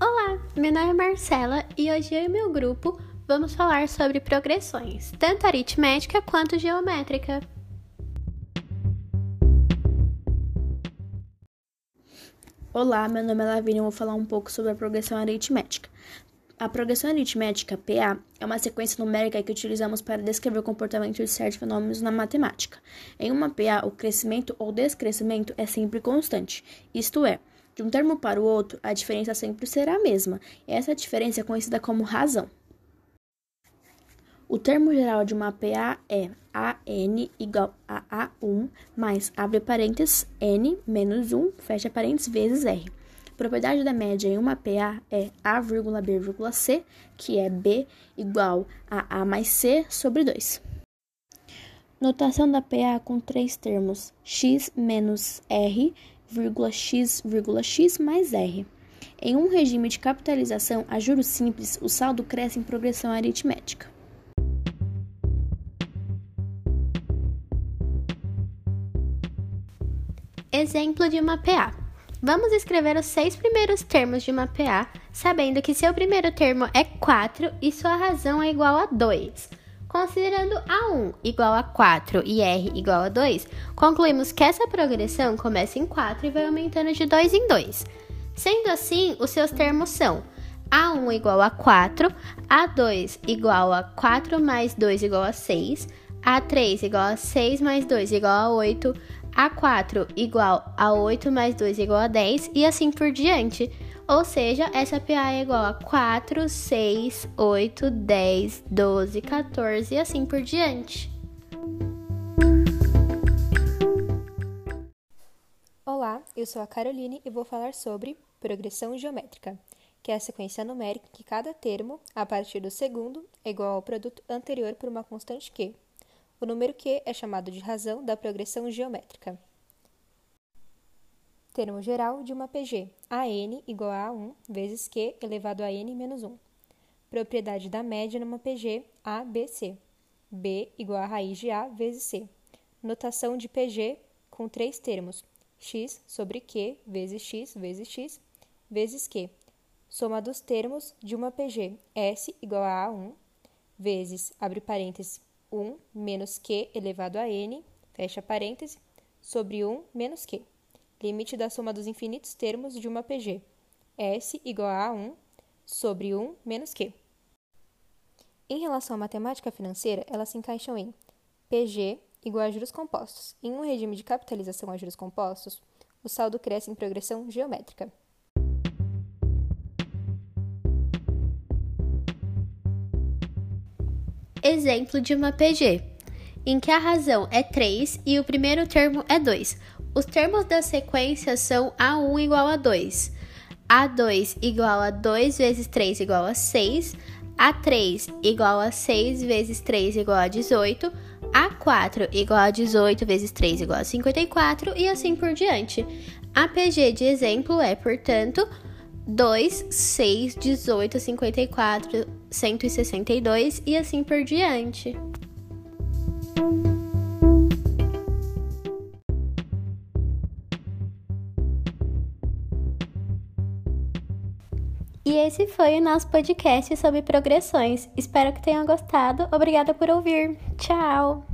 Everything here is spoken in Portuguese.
Olá, meu nome é Marcela e hoje eu e meu grupo vamos falar sobre progressões, tanto aritmética quanto geométrica. Olá, meu nome é Lavínia e vou falar um pouco sobre a progressão aritmética. A progressão aritmética, PA, é uma sequência numérica que utilizamos para descrever o comportamento de certos fenômenos na matemática. Em uma PA, o crescimento ou descrescimento é sempre constante, isto é, de um termo para o outro, a diferença sempre será a mesma, essa diferença é conhecida como razão. O termo geral de uma PA é AN igual a A1 mais, abre parênteses, N menos 1, fecha parênteses, vezes R propriedade da média em uma PA é A, B, C, que é B igual a A mais C sobre 2. Notação da PA com três termos: x menos R, x, x mais R. Em um regime de capitalização a juros simples, o saldo cresce em progressão aritmética. Exemplo de uma PA. Vamos escrever os seis primeiros termos de uma PA, sabendo que seu primeiro termo é 4 e sua razão é igual a 2. Considerando A1 igual a 4 e R igual a 2, concluímos que essa progressão começa em 4 e vai aumentando de 2 em 2. Sendo assim, os seus termos são A1 igual a 4, A2 igual a 4 mais 2 igual a 6, A3 igual a 6 mais 2 igual a 8, a4 igual a 8 mais 2 igual a 10 e assim por diante. Ou seja, essa PA é igual a 4, 6, 8, 10, 12, 14 e assim por diante. Olá, eu sou a Caroline e vou falar sobre progressão geométrica, que é a sequência numérica que cada termo, a partir do segundo, é igual ao produto anterior por uma constante q, o número q é chamado de razão da progressão geométrica. Termo geral de uma PG: AN igual a 1 vezes q elevado a n menos 1. Propriedade da média numa PG: ABC. B igual a raiz de A vezes C. Notação de PG com três termos: x sobre q vezes x vezes x vezes q. Soma dos termos de uma PG: S igual a A1 vezes, abre parênteses, 1 menos q elevado a n, fecha parêntese, sobre 1 menos q. Limite da soma dos infinitos termos de uma PG. S igual a 1 sobre 1 menos q. Em relação à matemática financeira, elas se encaixam em PG igual a juros compostos. Em um regime de capitalização a juros compostos, o saldo cresce em progressão geométrica. exemplo de uma PG, em que a razão é 3 e o primeiro termo é 2. Os termos da sequência são A1 igual a 2, A2 igual a 2 vezes 3 igual a 6, A3 igual a 6 vezes 3 igual a 18, A4 igual a 18 vezes 3 igual a 54 e assim por diante. A PG de exemplo é, portanto, 2, 6, 18, 54, 162 e assim por diante. E esse foi o nosso podcast sobre progressões. Espero que tenham gostado. Obrigada por ouvir. Tchau!